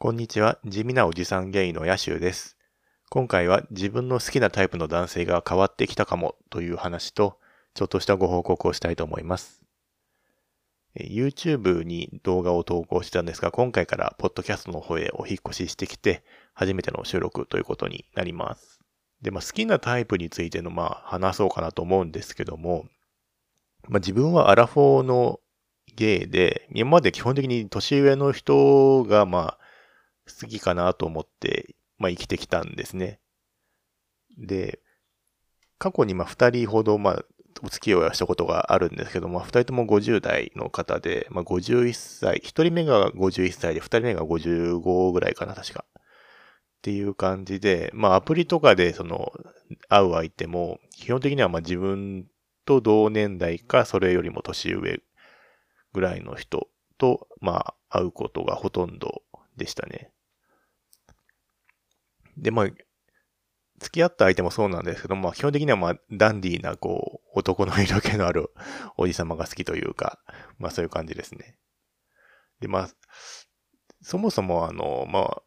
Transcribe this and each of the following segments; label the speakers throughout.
Speaker 1: こんにちは。地味なおじさんゲイのヤシュウです。今回は自分の好きなタイプの男性が変わってきたかもという話と、ちょっとしたご報告をしたいと思います。YouTube に動画を投稿したんですが、今回からポッドキャストの方へお引越ししてきて、初めての収録ということになります。で、まあ好きなタイプについての、まあ話そうかなと思うんですけども、まあ自分はアラフォーのゲイで、今まで基本的に年上の人が、まあ、好きかなと思って、まあ生きてきたんですね。で、過去にまあ二人ほどまあお付き合いをしたことがあるんですけども、二人とも50代の方で、まあ51歳、一人目が51歳で、二人目が55ぐらいかな、確か。っていう感じで、まあアプリとかでその会う相手も、基本的にはま自分と同年代か、それよりも年上ぐらいの人と、まあ会うことがほとんどでしたね。で、まあ、付き合った相手もそうなんですけど、まあ基本的にはまあダンディーなこう男の色気のあるおじさまが好きというか、まあそういう感じですね。で、まあ、そもそもあの、まあ、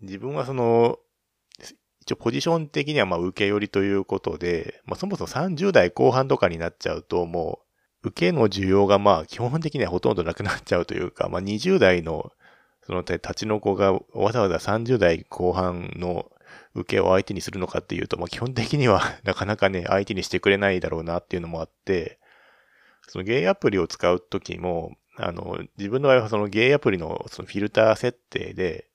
Speaker 1: 自分はその、一応ポジション的にはまあ受け寄りということで、まあそもそも30代後半とかになっちゃうともう、受けの需要がまあ基本的にはほとんどなくなっちゃうというか、まあ20代のその立ちの子がわざわざ30代後半の受けを相手にするのかっていうと、まあ、基本的には なかなかね、相手にしてくれないだろうなっていうのもあって、そのゲイアプリを使うときも、あの、自分の場合はそのゲイアプリのそのフィルター設定で、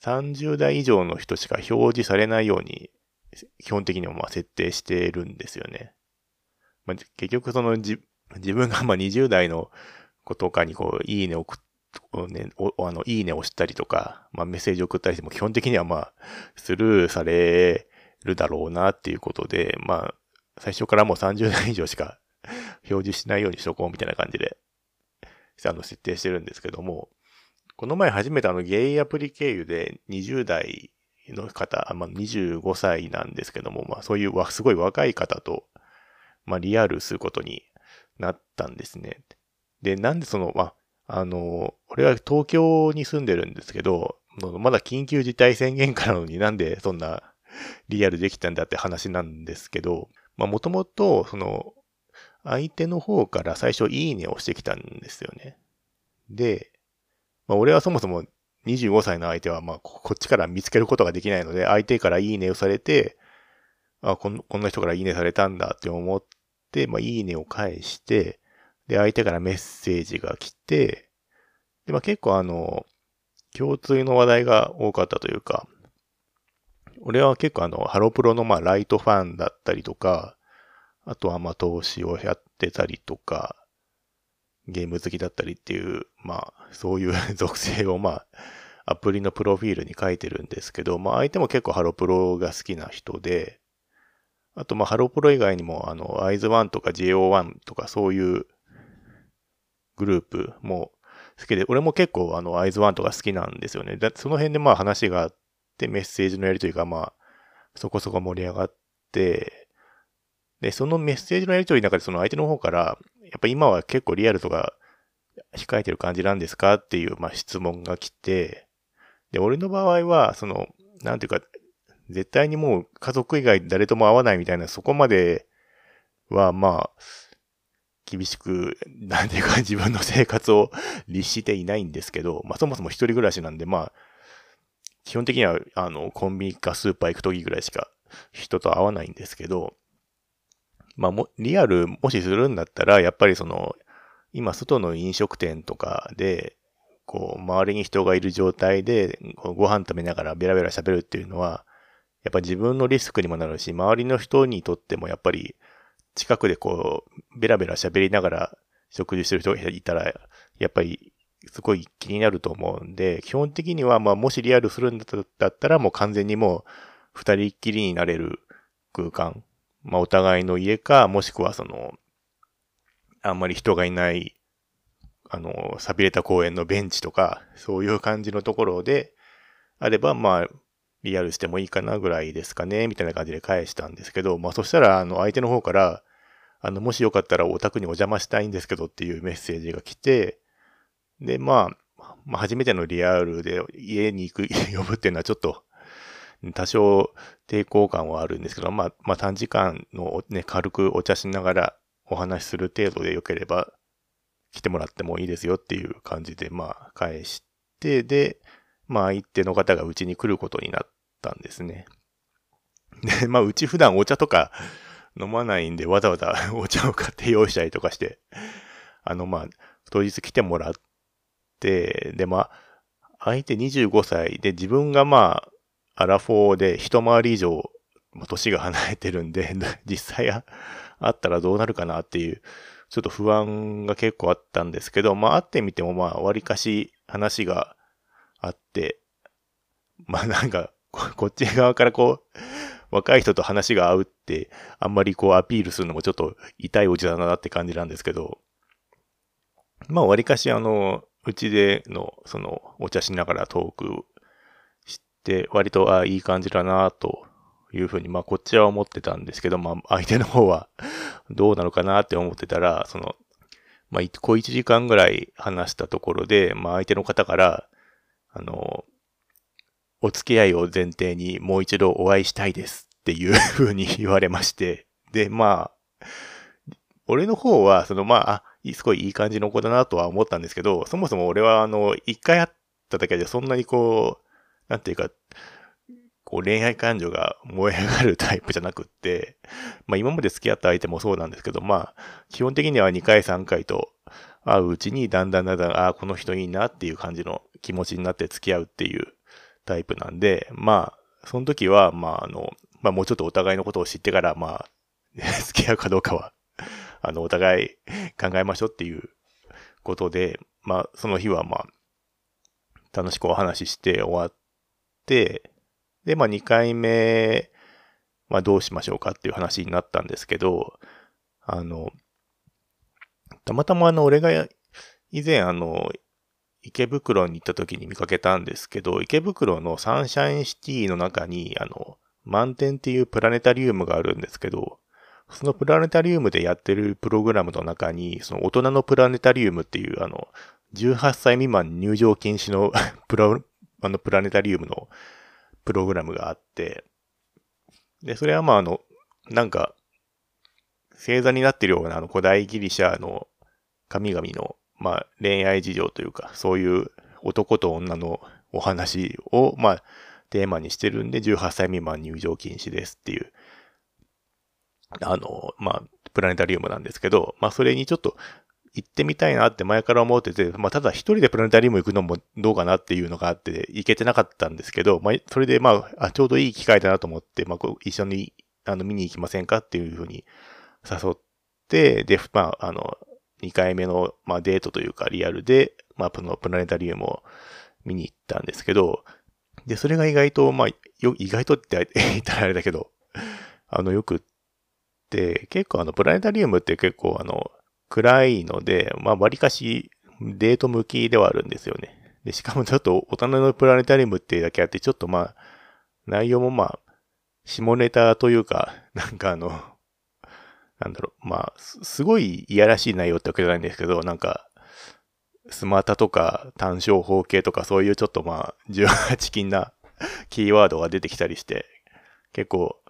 Speaker 1: 30代以上の人しか表示されないように、基本的にはまあ設定してるんですよね。まあ、結局その自自分がまあ20代の子とかにこう、いいね送っね、お、あの、いいねを押したりとか、まあメッセージを送ったりしても基本的にはまあ、スルーされるだろうなっていうことで、まあ、最初からもう30代以上しか 表示しないようにしとこうみたいな感じで、あの、設定してるんですけども、この前初めてあの、ゲイアプリ経由で20代の方、まあ25歳なんですけども、まあそういうわ、すごい若い方と、まあリアルすることになったんですね。で、なんでその、まあ、あの、俺は東京に住んでるんですけど、まだ緊急事態宣言からのになんでそんなリアルできたんだって話なんですけど、まあもともと、その、相手の方から最初いいねをしてきたんですよね。で、まあ俺はそもそも25歳の相手はまあこっちから見つけることができないので、相手からいいねをされて、あ、こんこんな人からいいねされたんだって思って、まあいいねを返して、で、相手からメッセージが来て、で、まあ結構あの、共通の話題が多かったというか、俺は結構あの、ハロプロのまあライトファンだったりとか、あとはまあ投資をやってたりとか、ゲーム好きだったりっていう、まあそういう 属性をまあ、アプリのプロフィールに書いてるんですけど、まあ相手も結構ハロプロが好きな人で、あとまあハロプロ以外にもあの、アイズワンとか JO1 とかそういうグループも好きで、俺も結構あの、アイズワンとか好きなんですよね。だその辺でまあ話があって、メッセージのやりとりがまあ、そこそこ盛り上がって、で、そのメッセージのやりとりの中でその相手の方から、やっぱ今は結構リアルとか控えてる感じなんですかっていうまあ質問が来て、で、俺の場合は、その、なんていうか、絶対にもう家族以外誰とも会わないみたいな、そこまではまあ、厳しく、なんていうか自分の生活を律していないんですけど、まあそもそも一人暮らしなんで、まあ、基本的には、あの、コンビニかスーパー行くときぐらいしか人と会わないんですけど、まあも、リアルもしするんだったら、やっぱりその、今外の飲食店とかで、こう、周りに人がいる状態で、ご飯食べながらベラベラ喋るっていうのは、やっぱ自分のリスクにもなるし、周りの人にとってもやっぱり、近くでこう、ベラベラ喋りながら食事してる人がいたら、やっぱりすごい気になると思うんで、基本的にはまあもしリアルするんだったらもう完全にもう二人っきりになれる空間。まあお互いの家か、もしくはその、あんまり人がいない、あの、錆びれた公園のベンチとか、そういう感じのところであれば、まあ、リアルしてもいいかなぐらいですかね、みたいな感じで返したんですけど、まあそしたら、あの、相手の方から、あの、もしよかったらお宅にお邪魔したいんですけどっていうメッセージが来て、で、まあ、まあ、初めてのリアルで家に行く、呼ぶっていうのはちょっと、多少抵抗感はあるんですけど、まあ、まあ短時間のね、軽くお茶しながらお話しする程度でよければ来てもらってもいいですよっていう感じで、まあ返して、で、まあ相手の方がうちに来ることになったんですね。で、まあうち普段お茶とか飲まないんでわざわざ お茶を買って用意したりとかして、あのまあ当日来てもらって、でまあ相手25歳で自分がまあアラフォーで一回り以上、年が離れてるんで、実際あったらどうなるかなっていう、ちょっと不安が結構あったんですけど、まあ会ってみてもまあ割かし話があって、まあなんか、こっち側からこう、若い人と話が合うって、あんまりこうアピールするのもちょっと痛いおじだなって感じなんですけど、まあ割かしあの、うちでの、その、お茶しながらトークって割と、あいい感じだなというふうに、まあこっちは思ってたんですけど、まあ相手の方はどうなのかなって思ってたら、その、まあ小1時間ぐらい話したところで、まあ相手の方から、あの、お付き合いを前提にもう一度お会いしたいですっていうふうに言われまして、で、まあ、俺の方は、そのまあ、あ、すごいいい感じの子だなとは思ったんですけど、そもそも俺はあの、一回会っただけでそんなにこう、なんていうか、こう恋愛感情が燃え上がるタイプじゃなくって、まあ今まで付き合った相手もそうなんですけど、まあ基本的には2回3回と会ううちにだんだんだんだん、ああ、この人いいなっていう感じの気持ちになって付き合うっていうタイプなんで、まあ、その時は、まああの、まあもうちょっとお互いのことを知ってから、まあ、付き合うかどうかは、あの、お互い考えましょうっていうことで、まあその日はまあ、楽しくお話しして終わって、で、まあ2回目、まあどうしましょうかっていう話になったんですけど、あの、たまたまあの、俺が以前あの、池袋に行った時に見かけたんですけど、池袋のサンシャインシティの中に、あの、満点っていうプラネタリウムがあるんですけど、そのプラネタリウムでやってるプログラムの中に、その大人のプラネタリウムっていう、あの、18歳未満入場禁止の プロあの、プラネタリウムのプログラムがあって、で、それはまああの、なんか、星座になってるようなあの古代ギリシャの神々の、まあ恋愛事情というか、そういう男と女のお話を、まあ、テーマにしてるんで、18歳未満入場禁止ですっていう、あの、まあ、プラネタリウムなんですけど、まあ、それにちょっと行ってみたいなって前から思ってて、まあ、ただ一人でプラネタリウム行くのもどうかなっていうのがあって、行けてなかったんですけど、まあ、それでまあ、あちょうどいい機会だなと思って、まあ、一緒に、あの、見に行きませんかっていうふうに誘って、で、まあ、あの、2回目の、まあ、デートというか、リアルで、まあ、このプラネタリウムを見に行ったんですけど、で、それが意外と、まあ、よ、意外とって言ったらあれだけど、あの、よくって、結構あの、プラネタリウムって結構あの、暗いので、まあ、割かしデート向きではあるんですよね。で、しかもちょっと大人のプラネタリウムってだけあって、ちょっとまあ、内容もまあ、下ネタというか、なんかあの、なんだろう、まあ、すごいいやらしい内容ってわけじゃないんですけど、なんか、スマタとか単焦法系とかそういうちょっとまあ、18禁な キーワードが出てきたりして、結構、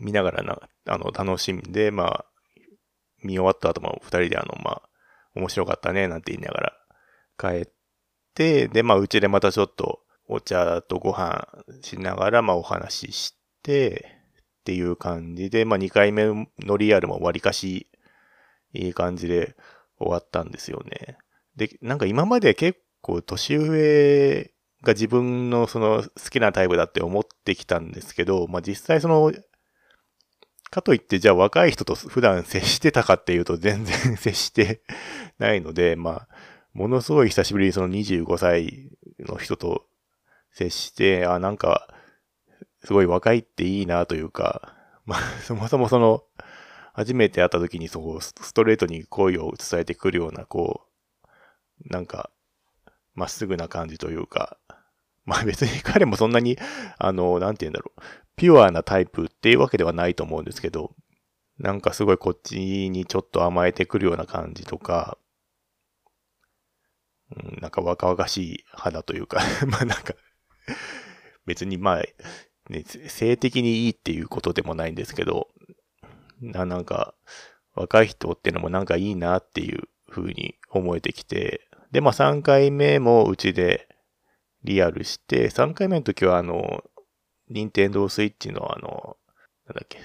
Speaker 1: 見ながらな、あの、楽しんで、まあ、見終わった後も二人であの、まあ、面白かったね、なんて言いながら帰って、で、まあ、うちでまたちょっとお茶とご飯しながら、まあ、お話しして、っていう感じで、まあ、二回目のリアルも割かし、いい感じで終わったんですよね。で、なんか今まで結構年上が自分のその好きなタイプだって思ってきたんですけど、まあ実際そのかといって、じゃあ若い人と普段接してたかっていうと全然接してないので、まあ、ものすごい久しぶりにその25歳の人と接して、あ、なんか、すごい若いっていいなというか、まあ、そもそもその、初めて会った時にそう、ストレートに恋を伝えてくるような、こう、なんか、まっすぐな感じというか、まあ別に 彼もそんなに、あの、なんて言うんだろう。ピュアなタイプっていうわけではないと思うんですけど、なんかすごいこっちにちょっと甘えてくるような感じとか、うん、なんか若々しい肌というか まあなんか別にまあ、ね、性的にいいっていうことでもないんですけど、ななんか、若い人ってのもなんかいいなっていう風に思えてきて、で、まあ3回目もうちでリアルして、3回目の時はあの、任天堂スイッチのあの、なんだっけ、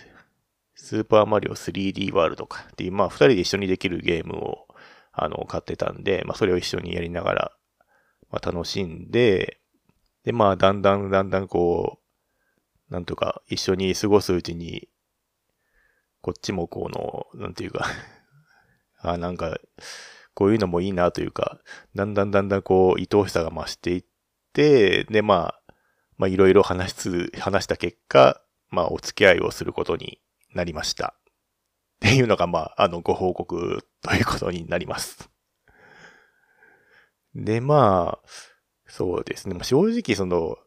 Speaker 1: スーパーマリオ 3D ワールドかっていう、まあ二人で一緒にできるゲームを、あの、買ってたんで、まあそれを一緒にやりながら、まあ楽しんで、で、まあだんだんだんだんこう、なんとか一緒に過ごすうちに、こっちもこの、なんていうか あ、なんか、こういうのもいいなというか、だんだんだんだんこう、愛おしさが増していって、で、まあ、まあいろいろ話す、話した結果、まあお付き合いをすることになりました。っていうのが、まあ、あの、ご報告ということになります。で、まあ、そうですね。正直、その、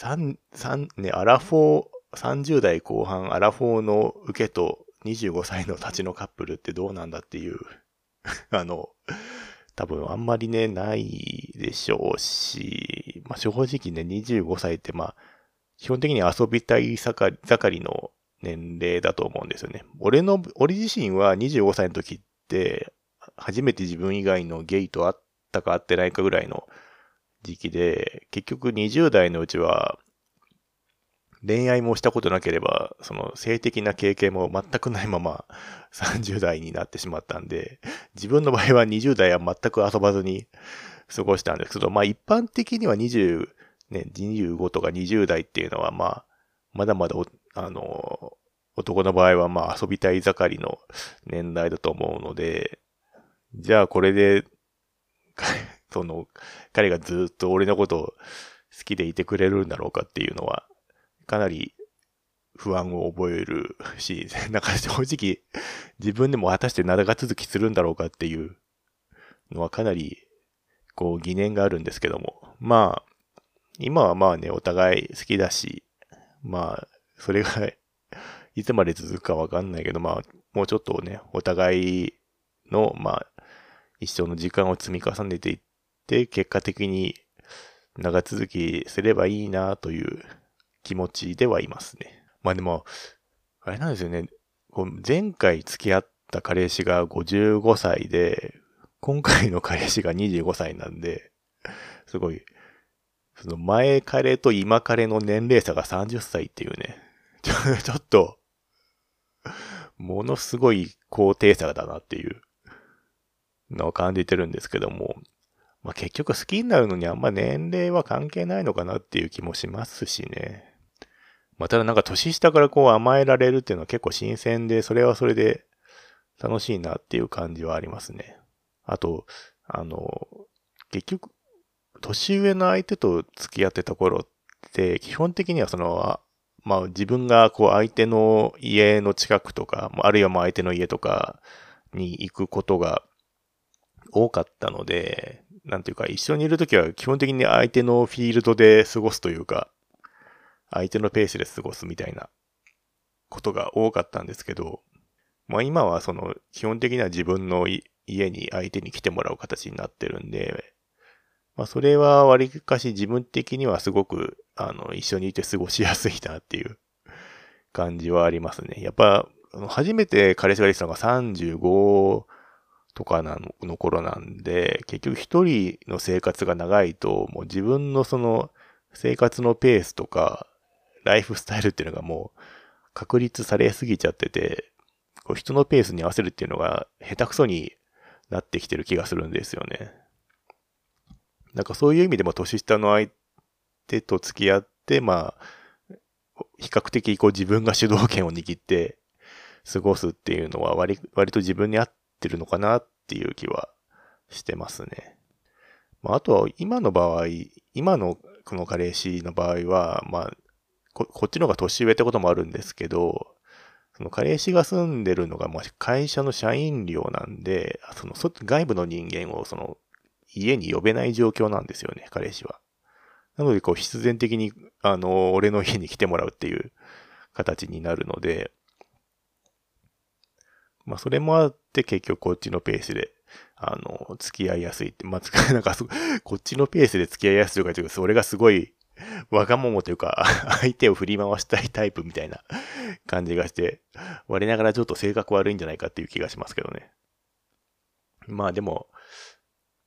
Speaker 1: 三、三、ね、アラフォー、30代後半アラフォーの受けと25歳の立ちのカップルってどうなんだっていう あの、多分あんまりね、ないでしょうし、まあ、正直ね、25歳ってまあ、基本的に遊びたい盛りの年齢だと思うんですよね。俺の、俺自身は25歳の時って、初めて自分以外のゲイと会ったか会ってないかぐらいの時期で、結局20代のうちは、恋愛もしたことなければ、その性的な経験も全くないまま30代になってしまったんで、自分の場合は20代は全く遊ばずに過ごしたんですけど、まあ一般的には20、ね、25とか20代っていうのはまあ、まだまだあの、男の場合はまあ遊びたい盛りの年代だと思うので、じゃあこれで、その、彼がずっと俺のことを好きでいてくれるんだろうかっていうのは、かなり不安を覚えるし、なんか正直自分でも果たして長続きするんだろうかっていうのはかなりこう疑念があるんですけども。まあ、今はまあね、お互い好きだし、まあ、それがいつまで続くかわかんないけど、まあ、もうちょっとね、お互いの、まあ、一生の時間を積み重ねていって、結果的に長続きすればいいなという気持ちではいますね。まあでも、あれなんですよね。前回付き合った彼氏が55歳で、今回の彼氏が25歳なんで、すごい、その前彼と今彼の年齢差が30歳っていうね、ちょっと、ものすごい高低差だなっていうのを感じてるんですけども、まあ、結局好きになるのにあんま年齢は関係ないのかなっていう気もしますしね。まあ、ただなんか年下からこう甘えられるっていうのは結構新鮮で、それはそれで楽しいなっていう感じはありますね。あと、あの、結局、年上の相手と付き合ってた頃って、基本的にはその、まあ自分がこう相手の家の近くとか、あるいはまあ相手の家とかに行くことが多かったので、なんていうか一緒にいるときは基本的に相手のフィールドで過ごすというか、相手のペースで過ごすみたいなことが多かったんですけど、まあ今はその基本的には自分の家に相手に来てもらう形になってるんで、まあそれは割かし自分的にはすごくあの一緒にいて過ごしやすいなっていう 感じはありますね。やっぱ初めて彼氏ができたのが35とかなの頃なんで、結局一人の生活が長いと、もう自分のその生活のペースとか、ライフスタイルっていうのがもう確立されすぎちゃってて、こう人のペースに合わせるっていうのが下手くそになってきてる気がするんですよね。なんかそういう意味でも年下の相手と付き合って、まあ、比較的こう自分が主導権を握って過ごすっていうのは割割と自分に合っててるのかなっていう気はしてますね。まあ、あとは今の場合、今のこの彼氏の場合は、まあ、ここっちの方が年上ってこともあるんですけど、その彼氏が住んでるのが、まあ、会社の社員寮なんで、その外部の人間をその家に呼べない状況なんですよね、彼氏は。なので、こう、必然的に、あの、俺の家に来てもらうっていう形になるので、まあ、それもあって結局こっちのペースであの、付き合いやすいって、まあ、なんかこっちのペースで付き合いやすいとか言うと、それがすごい、わがままというか、相手を振り回したいタイプみたいな感じがして、我ながらちょっと性格悪いんじゃないかっていう気がしますけどね。まあでも、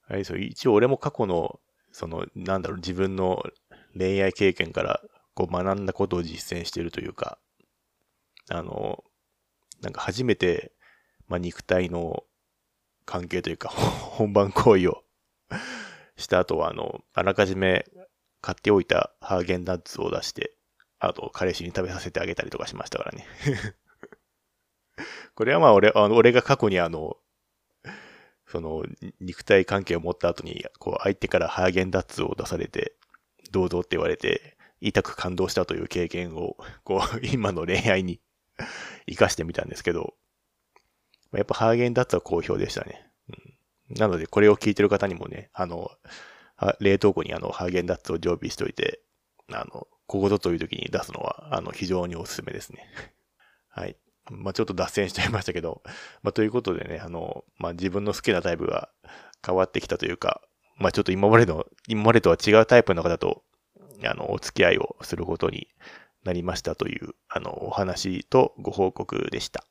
Speaker 1: あれですよ、一応俺も過去の、その、なんだろう、自分の恋愛経験からこう学んだことを実践してるというか、あの、なんか初めて、まあ、肉体の関係というか、本番行為を した後は、あの、あらかじめ買っておいたハーゲンダッツを出して、あと、彼氏に食べさせてあげたりとかしましたからね。これはまあ俺、あの、俺が過去にあの、その、肉体関係を持った後に、こう、相手からハーゲンダッツを出されて、どうぞって言われて、痛く感動したという経験を、こう、今の恋愛に活かしてみたんですけど、やっぱハーゲンダッツは好評でしたね。うん、なので、これを聞いてる方にもね、あの、冷凍庫にあの、ハーゲンダッツを常備しておいて、あの、ここぞという時に出すのは、あの、非常におすすめですね。はい。まあ、ちょっと脱線しちゃいましたけど、まあ、ということでね、あの、まあ、自分の好きなタイプが変わってきたというか、まあ、ちょっと今までの、今までとは違うタイプの方と、あの、お付き合いをすることになりましたという、あの、お話とご報告でした。